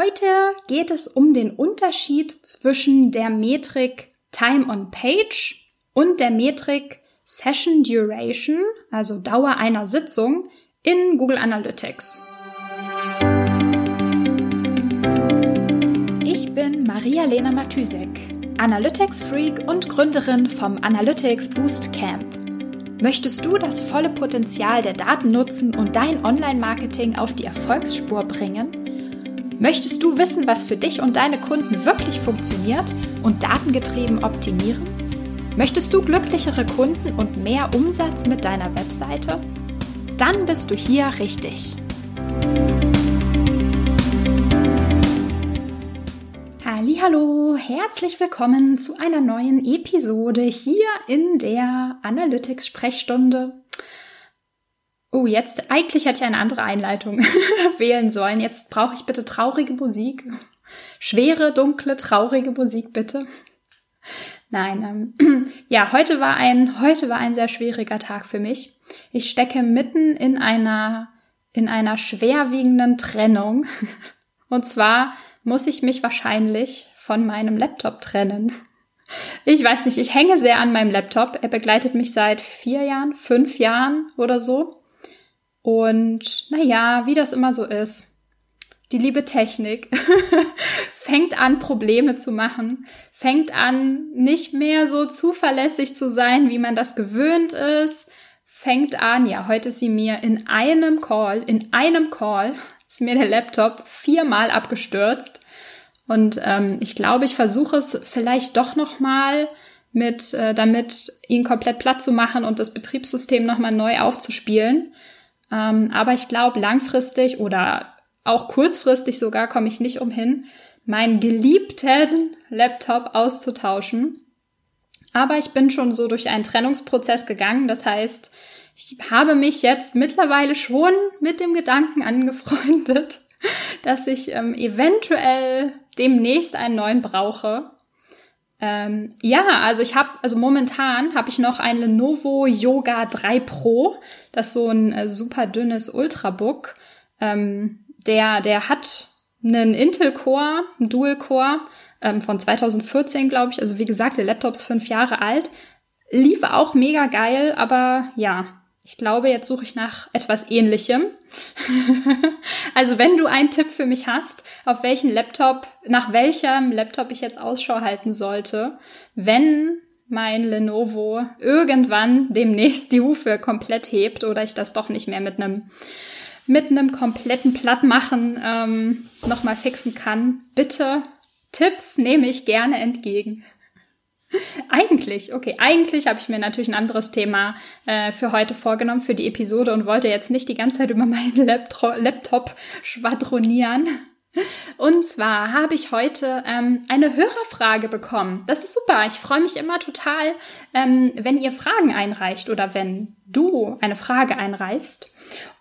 Heute geht es um den Unterschied zwischen der Metrik Time on Page und der Metrik Session Duration, also Dauer einer Sitzung in Google Analytics. Ich bin Maria-Lena Matysek, Analytics-Freak und Gründerin vom Analytics Boost Camp. Möchtest du das volle Potenzial der Daten nutzen und dein Online-Marketing auf die Erfolgsspur bringen? Möchtest du wissen, was für dich und deine Kunden wirklich funktioniert und datengetrieben optimieren? Möchtest du glücklichere Kunden und mehr Umsatz mit deiner Webseite? Dann bist du hier richtig. Hallo, herzlich willkommen zu einer neuen Episode hier in der Analytics Sprechstunde. Oh, jetzt, eigentlich hätte ich eine andere Einleitung wählen sollen. Jetzt brauche ich bitte traurige Musik. Schwere, dunkle, traurige Musik, bitte. Nein, ähm, ja, heute war ein, heute war ein sehr schwieriger Tag für mich. Ich stecke mitten in einer, in einer schwerwiegenden Trennung. Und zwar muss ich mich wahrscheinlich von meinem Laptop trennen. Ich weiß nicht, ich hänge sehr an meinem Laptop. Er begleitet mich seit vier Jahren, fünf Jahren oder so. Und naja, wie das immer so ist, die liebe Technik fängt an, Probleme zu machen, fängt an, nicht mehr so zuverlässig zu sein, wie man das gewöhnt ist, fängt an, ja, heute ist sie mir in einem Call, in einem Call ist mir der Laptop viermal abgestürzt. Und ähm, ich glaube, ich versuche es vielleicht doch noch mal mit, äh, damit ihn komplett platt zu machen und das Betriebssystem noch mal neu aufzuspielen. Ähm, aber ich glaube, langfristig oder auch kurzfristig sogar komme ich nicht umhin, meinen geliebten Laptop auszutauschen. Aber ich bin schon so durch einen Trennungsprozess gegangen. Das heißt, ich habe mich jetzt mittlerweile schon mit dem Gedanken angefreundet, dass ich ähm, eventuell demnächst einen neuen brauche. Ähm, ja, also ich habe, also momentan habe ich noch ein Lenovo Yoga 3 Pro. Das ist so ein äh, super dünnes Ultrabook. Ähm, der, der hat einen Intel Core, einen Dual Core ähm, von 2014, glaube ich. Also wie gesagt, der Laptop ist fünf Jahre alt. Lief auch mega geil, aber ja, ich glaube, jetzt suche ich nach etwas Ähnlichem. also wenn du einen Tipp für mich hast, auf welchen Laptop, nach welchem Laptop ich jetzt Ausschau halten sollte, wenn mein Lenovo irgendwann demnächst die Hufe komplett hebt oder ich das doch nicht mehr mit einem mit einem kompletten Plattmachen ähm, nochmal fixen kann, bitte Tipps nehme ich gerne entgegen. Eigentlich, okay. Eigentlich habe ich mir natürlich ein anderes Thema äh, für heute vorgenommen, für die Episode und wollte jetzt nicht die ganze Zeit über meinen Laptop, Laptop schwadronieren. Und zwar habe ich heute ähm, eine Hörerfrage bekommen. Das ist super. Ich freue mich immer total, ähm, wenn ihr Fragen einreicht oder wenn du eine Frage einreichst.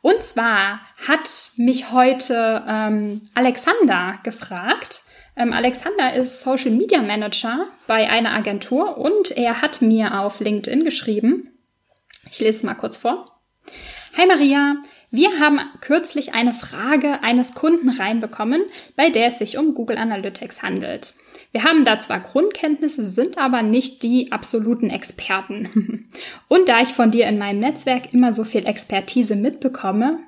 Und zwar hat mich heute ähm, Alexander gefragt, Alexander ist Social Media Manager bei einer Agentur und er hat mir auf LinkedIn geschrieben. Ich lese es mal kurz vor. Hi Maria, wir haben kürzlich eine Frage eines Kunden reinbekommen, bei der es sich um Google Analytics handelt. Wir haben da zwar Grundkenntnisse, sind aber nicht die absoluten Experten. Und da ich von dir in meinem Netzwerk immer so viel Expertise mitbekomme,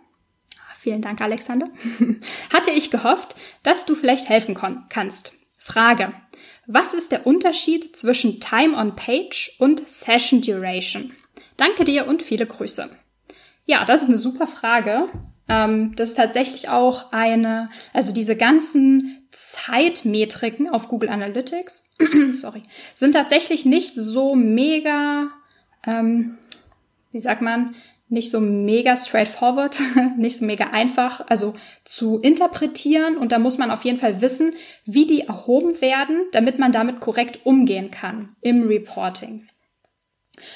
Vielen Dank, Alexander. Hatte ich gehofft, dass du vielleicht helfen kannst. Frage. Was ist der Unterschied zwischen Time on Page und Session Duration? Danke dir und viele Grüße. Ja, das ist eine super Frage. Ähm, das ist tatsächlich auch eine, also diese ganzen Zeitmetriken auf Google Analytics, sorry, sind tatsächlich nicht so mega, ähm, wie sagt man, nicht so mega straightforward, nicht so mega einfach, also zu interpretieren. Und da muss man auf jeden Fall wissen, wie die erhoben werden, damit man damit korrekt umgehen kann im Reporting.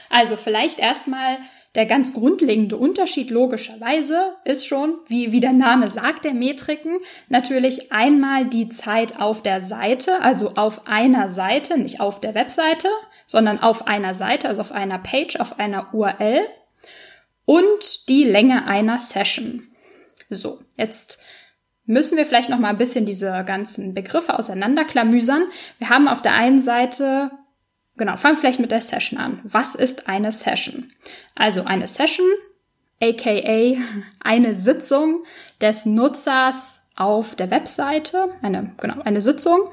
Also vielleicht erstmal der ganz grundlegende Unterschied logischerweise ist schon, wie, wie der Name sagt, der Metriken, natürlich einmal die Zeit auf der Seite, also auf einer Seite, nicht auf der Webseite, sondern auf einer Seite, also auf einer Page, auf einer URL und die Länge einer Session. So, jetzt müssen wir vielleicht noch mal ein bisschen diese ganzen Begriffe auseinanderklamüsern. Wir haben auf der einen Seite Genau, fangen vielleicht mit der Session an. Was ist eine Session? Also eine Session, aka eine Sitzung des Nutzers auf der Webseite, eine, genau, eine Sitzung,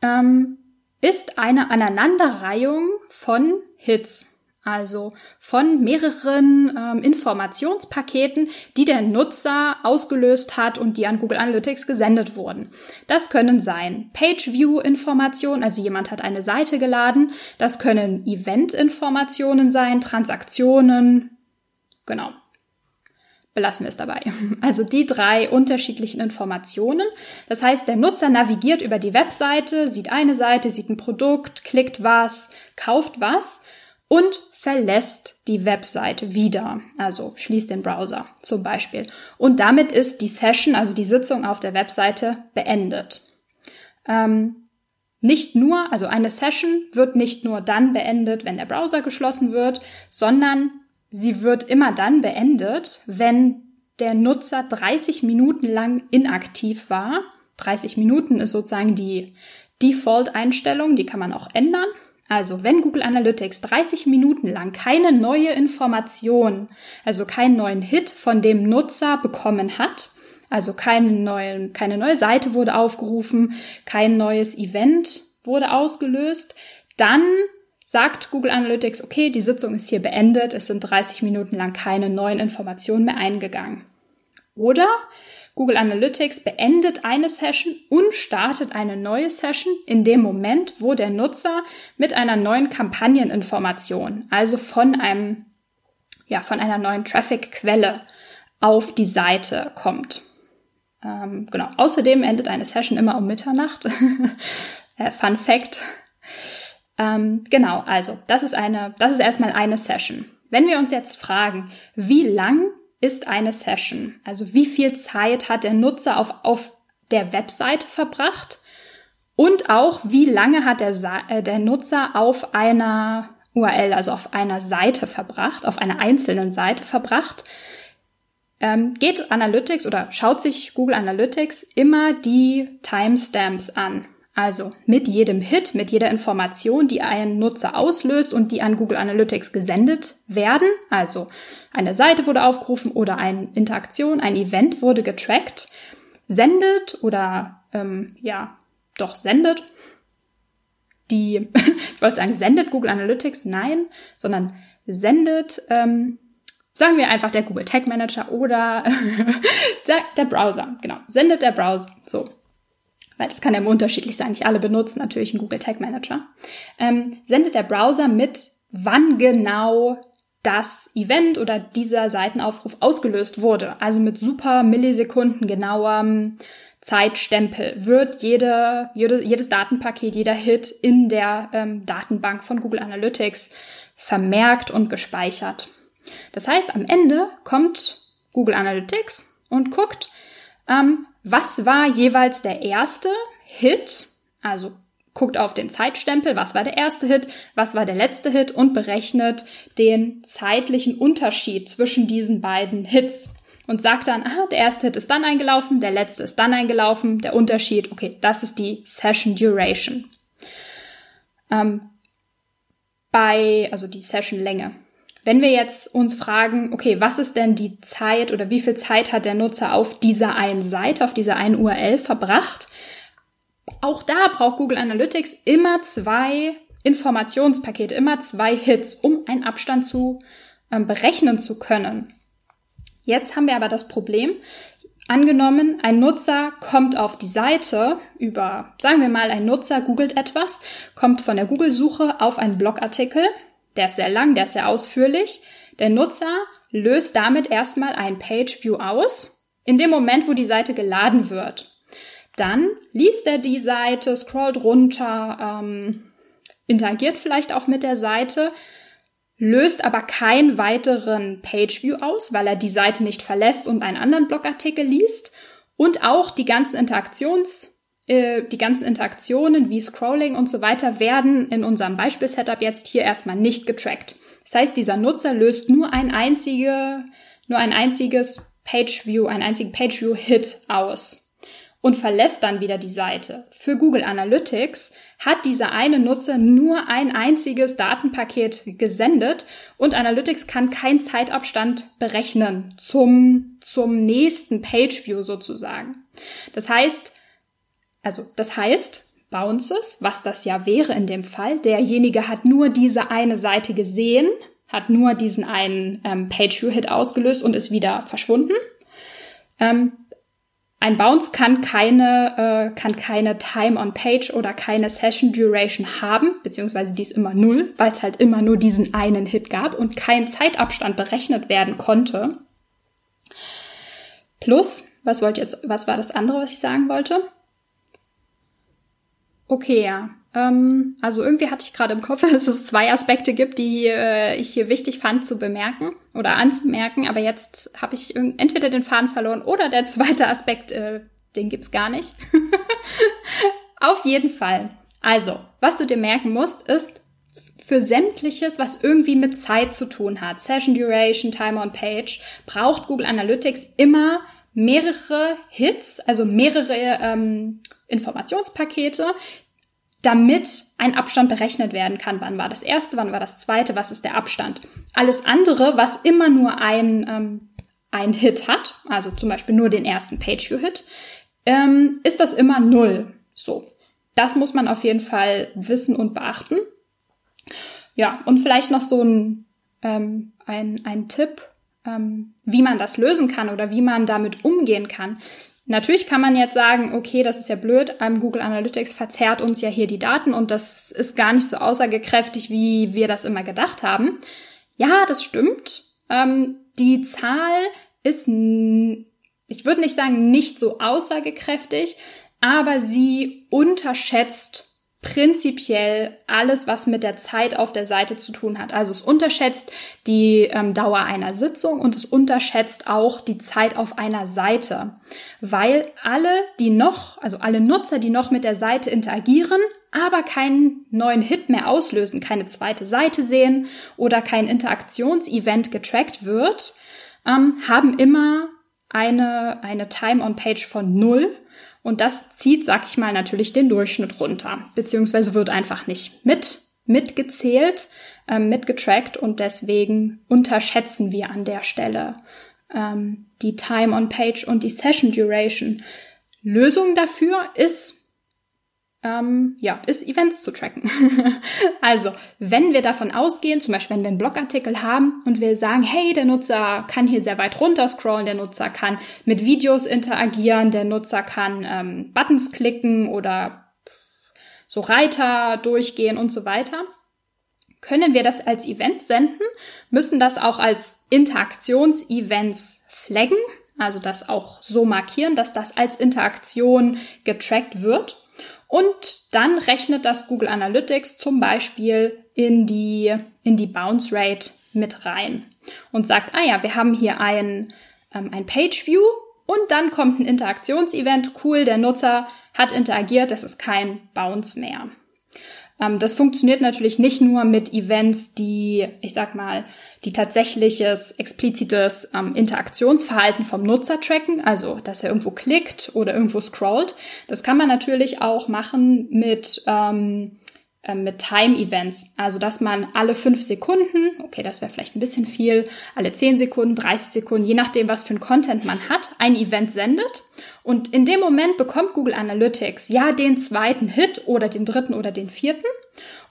ähm, ist eine Aneinanderreihung von Hits. Also von mehreren ähm, Informationspaketen, die der Nutzer ausgelöst hat und die an Google Analytics gesendet wurden. Das können sein Page-View-Informationen, also jemand hat eine Seite geladen. Das können Event-Informationen sein, Transaktionen. Genau. Belassen wir es dabei. Also die drei unterschiedlichen Informationen. Das heißt, der Nutzer navigiert über die Webseite, sieht eine Seite, sieht ein Produkt, klickt was, kauft was und verlässt die Webseite wieder, also schließt den Browser zum Beispiel. Und damit ist die Session, also die Sitzung auf der Webseite, beendet. Ähm, nicht nur, also eine Session wird nicht nur dann beendet, wenn der Browser geschlossen wird, sondern sie wird immer dann beendet, wenn der Nutzer 30 Minuten lang inaktiv war. 30 Minuten ist sozusagen die Default-Einstellung, die kann man auch ändern. Also wenn Google Analytics 30 Minuten lang keine neue Information, also keinen neuen Hit von dem Nutzer bekommen hat, also keinen neuen, keine neue Seite wurde aufgerufen, kein neues Event wurde ausgelöst, dann sagt Google Analytics, okay, die Sitzung ist hier beendet, es sind 30 Minuten lang keine neuen Informationen mehr eingegangen. Oder Google Analytics beendet eine Session und startet eine neue Session in dem Moment, wo der Nutzer mit einer neuen Kampagneninformation, also von einem, ja, von einer neuen Traffic-Quelle auf die Seite kommt. Ähm, genau. Außerdem endet eine Session immer um Mitternacht. Äh, Fun Fact. Ähm, genau. Also, das ist eine, das ist erstmal eine Session. Wenn wir uns jetzt fragen, wie lang ist eine Session? Also wie viel Zeit hat der Nutzer auf, auf der Webseite verbracht? Und auch wie lange hat der, äh, der Nutzer auf einer URL, also auf einer Seite verbracht, auf einer einzelnen Seite verbracht? Ähm, geht Analytics oder schaut sich Google Analytics immer die Timestamps an. Also mit jedem Hit, mit jeder Information, die ein Nutzer auslöst und die an Google Analytics gesendet werden. Also eine Seite wurde aufgerufen oder eine Interaktion, ein Event wurde getrackt, sendet oder ähm, ja, doch sendet. Die, ich wollte sagen, sendet Google Analytics, nein, sondern sendet, ähm, sagen wir einfach der Google Tag Manager oder der Browser, genau, sendet der Browser, so weil das kann ja immer unterschiedlich sein. Nicht alle benutzen natürlich einen Google Tag Manager. Ähm, sendet der Browser mit, wann genau das Event oder dieser Seitenaufruf ausgelöst wurde. Also mit super Millisekunden genauem Zeitstempel wird jede, jede, jedes Datenpaket, jeder Hit in der ähm, Datenbank von Google Analytics vermerkt und gespeichert. Das heißt, am Ende kommt Google Analytics und guckt, ähm, was war jeweils der erste Hit? Also guckt auf den Zeitstempel, was war der erste Hit, was war der letzte Hit und berechnet den zeitlichen Unterschied zwischen diesen beiden Hits und sagt dann, ah, der erste Hit ist dann eingelaufen, der letzte ist dann eingelaufen, der Unterschied, okay, das ist die Session Duration. Ähm, bei, also die Session Länge. Wenn wir jetzt uns fragen, okay, was ist denn die Zeit oder wie viel Zeit hat der Nutzer auf dieser einen Seite, auf dieser einen URL verbracht? Auch da braucht Google Analytics immer zwei Informationspakete, immer zwei Hits, um einen Abstand zu ähm, berechnen zu können. Jetzt haben wir aber das Problem, Angenommen, ein Nutzer kommt auf die Seite über, sagen wir mal, ein Nutzer googelt etwas, kommt von der Google-Suche auf einen Blogartikel, der ist sehr lang, der ist sehr ausführlich. Der Nutzer löst damit erstmal ein Page View aus, in dem Moment, wo die Seite geladen wird. Dann liest er die Seite, scrollt runter, ähm, interagiert vielleicht auch mit der Seite, löst aber keinen weiteren Page View aus, weil er die Seite nicht verlässt und einen anderen Blogartikel liest. Und auch die ganzen Interaktions- äh, die ganzen Interaktionen wie Scrolling und so weiter werden in unserem Beispiel-Setup jetzt hier erstmal nicht getrackt. Das heißt, dieser Nutzer löst nur ein einzige, nur ein einziges Pageview, einen einzigen Pageview-Hit aus und verlässt dann wieder die Seite. Für Google Analytics hat dieser eine Nutzer nur ein einziges Datenpaket gesendet und Analytics kann keinen Zeitabstand berechnen zum, zum nächsten Pageview sozusagen. Das heißt, also das heißt, Bounces, was das ja wäre in dem Fall, derjenige hat nur diese eine Seite gesehen, hat nur diesen einen ähm, Pageview-Hit ausgelöst und ist wieder verschwunden. Ähm, ein Bounce kann keine, äh, kann keine Time on Page oder keine Session Duration haben, beziehungsweise die ist immer null, weil es halt immer nur diesen einen Hit gab und kein Zeitabstand berechnet werden konnte. Plus, was wollte jetzt, was war das andere, was ich sagen wollte? Okay, ja. Ähm, also irgendwie hatte ich gerade im Kopf, dass es zwei Aspekte gibt, die äh, ich hier wichtig fand zu bemerken oder anzumerken, aber jetzt habe ich entweder den Faden verloren oder der zweite Aspekt, äh, den gibt's gar nicht. Auf jeden Fall. Also, was du dir merken musst, ist, für sämtliches, was irgendwie mit Zeit zu tun hat, Session Duration, Time on Page, braucht Google Analytics immer mehrere Hits, also mehrere ähm, Informationspakete, damit ein Abstand berechnet werden kann. Wann war das erste, wann war das zweite, was ist der Abstand? Alles andere, was immer nur ein, ähm, ein Hit hat, also zum Beispiel nur den ersten Pageview-Hit, ähm, ist das immer null. So. Das muss man auf jeden Fall wissen und beachten. Ja, und vielleicht noch so ein, ähm, ein, ein Tipp, ähm, wie man das lösen kann oder wie man damit umgehen kann. Natürlich kann man jetzt sagen, okay, das ist ja blöd, ähm, Google Analytics verzerrt uns ja hier die Daten und das ist gar nicht so aussagekräftig, wie wir das immer gedacht haben. Ja, das stimmt. Ähm, die Zahl ist, ich würde nicht sagen, nicht so aussagekräftig, aber sie unterschätzt prinzipiell alles, was mit der Zeit auf der Seite zu tun hat. Also es unterschätzt die ähm, Dauer einer Sitzung und es unterschätzt auch die Zeit auf einer Seite, weil alle, die noch, also alle Nutzer, die noch mit der Seite interagieren, aber keinen neuen Hit mehr auslösen, keine zweite Seite sehen oder kein Interaktionsevent getrackt wird, ähm, haben immer eine, eine Time on Page von null und das zieht, sag ich mal, natürlich den Durchschnitt runter, beziehungsweise wird einfach nicht mit, mitgezählt, ähm, mitgetrackt und deswegen unterschätzen wir an der Stelle ähm, die Time on Page und die Session Duration. Lösung dafür ist ähm, ja, ist Events zu tracken. also, wenn wir davon ausgehen, zum Beispiel wenn wir einen Blogartikel haben und wir sagen, hey, der Nutzer kann hier sehr weit runter scrollen, der Nutzer kann mit Videos interagieren, der Nutzer kann ähm, Buttons klicken oder so Reiter durchgehen und so weiter, können wir das als Event senden, müssen das auch als Interaktionsevents flaggen, also das auch so markieren, dass das als Interaktion getrackt wird und dann rechnet das Google Analytics zum Beispiel in die, in die Bounce Rate mit rein und sagt, ah ja, wir haben hier ein, ähm, ein Page View und dann kommt ein Interaktionsevent. Cool, der Nutzer hat interagiert, das ist kein Bounce mehr. Ähm, das funktioniert natürlich nicht nur mit Events, die, ich sag mal, die tatsächliches, explizites ähm, Interaktionsverhalten vom Nutzer tracken, also dass er irgendwo klickt oder irgendwo scrollt. Das kann man natürlich auch machen mit ähm, äh, mit Time-Events. Also, dass man alle fünf Sekunden, okay, das wäre vielleicht ein bisschen viel, alle zehn Sekunden, 30 Sekunden, je nachdem, was für ein Content man hat, ein Event sendet. Und in dem Moment bekommt Google Analytics ja den zweiten Hit oder den dritten oder den vierten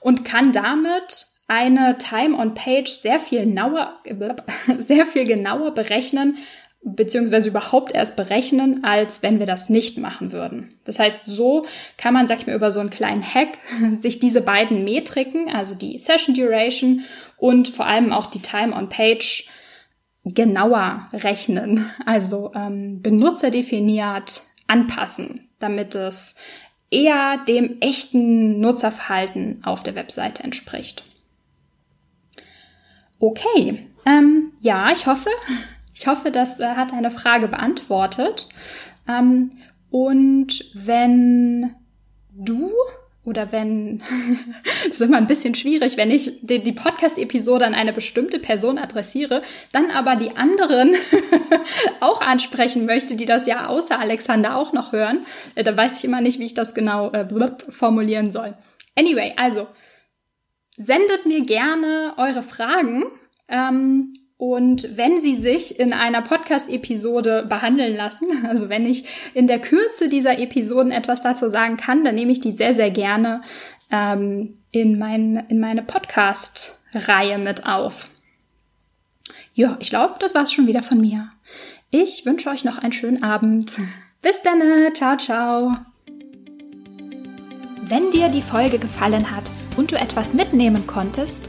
und kann damit eine Time on Page sehr viel genauer, sehr viel genauer berechnen, beziehungsweise überhaupt erst berechnen, als wenn wir das nicht machen würden. Das heißt, so kann man, sag ich mal, über so einen kleinen Hack sich diese beiden Metriken, also die Session Duration und vor allem auch die Time on Page genauer rechnen, also ähm, benutzerdefiniert anpassen, damit es eher dem echten Nutzerverhalten auf der Webseite entspricht. Okay, ähm, ja, ich hoffe, ich hoffe, das äh, hat deine Frage beantwortet. Ähm, und wenn du oder wenn, das ist immer ein bisschen schwierig, wenn ich die, die Podcast-Episode an eine bestimmte Person adressiere, dann aber die anderen auch ansprechen möchte, die das ja außer Alexander auch noch hören, äh, da weiß ich immer nicht, wie ich das genau äh, formulieren soll. Anyway, also sendet mir gerne eure Fragen. Ähm, und wenn sie sich in einer Podcast-Episode behandeln lassen, also wenn ich in der Kürze dieser Episoden etwas dazu sagen kann, dann nehme ich die sehr, sehr gerne ähm, in, mein, in meine Podcast-Reihe mit auf. Ja, ich glaube, das war's schon wieder von mir. Ich wünsche euch noch einen schönen Abend. Bis dann, ciao, ciao. Wenn dir die Folge gefallen hat und du etwas mitnehmen konntest,